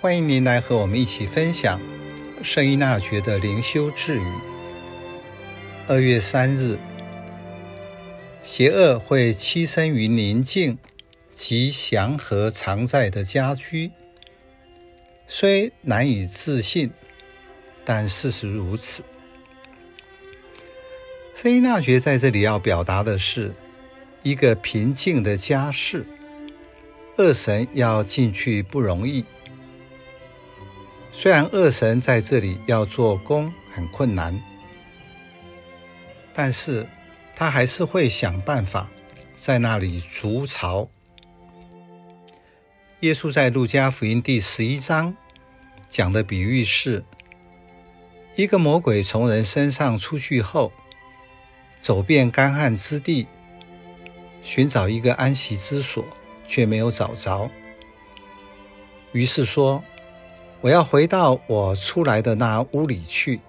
欢迎您来和我们一起分享圣依纳爵的灵修智语。二月三日，邪恶会栖身于宁静及祥和常在的家居，虽难以置信，但事实如此。圣依纳爵在这里要表达的是，一个平静的家室，恶神要进去不容易。虽然恶神在这里要做工很困难，但是他还是会想办法在那里筑巢。耶稣在路加福音第十一章讲的比喻是：一个魔鬼从人身上出去后，走遍干旱之地，寻找一个安息之所，却没有找着，于是说。我要回到我出来的那屋里去。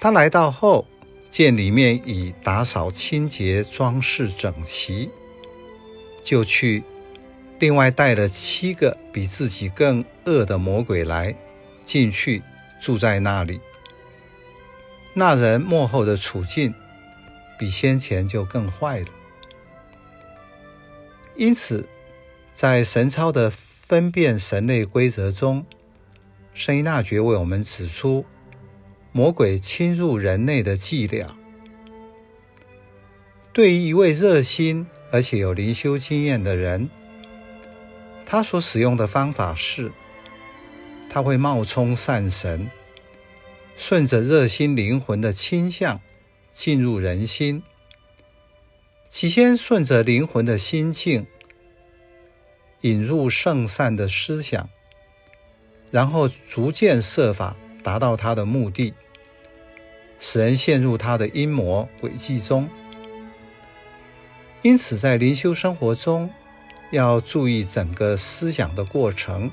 他来到后，见里面已打扫清洁、装饰整齐，就去另外带了七个比自己更恶的魔鬼来，进去住在那里。那人末后的处境比先前就更坏了。因此，在神操的。分辨神类规则中，圣依纳爵为我们指出魔鬼侵入人类的伎俩。对于一位热心而且有灵修经验的人，他所使用的方法是，他会冒充善神，顺着热心灵魂的倾向进入人心，起先顺着灵魂的心境。引入圣善的思想，然后逐渐设法达到他的目的，使人陷入他的阴谋诡计中。因此，在灵修生活中，要注意整个思想的过程。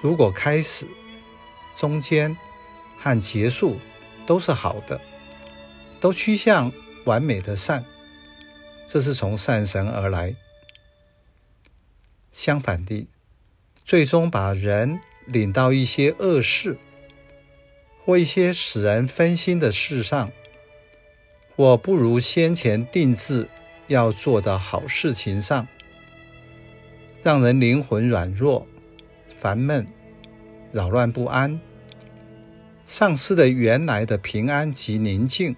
如果开始、中间和结束都是好的，都趋向完美的善，这是从善神而来。相反地，最终把人领到一些恶事，或一些使人分心的事上，或不如先前定制要做的好事情上，让人灵魂软弱、烦闷、扰乱不安，丧失了原来的平安及宁静。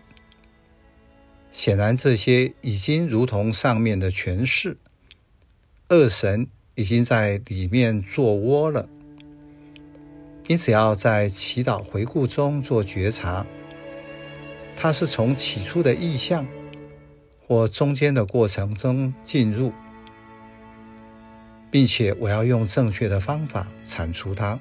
显然，这些已经如同上面的诠释，恶神。已经在里面做窝了，因此要在祈祷回顾中做觉察。它是从起初的意向或中间的过程中进入，并且我要用正确的方法铲除它。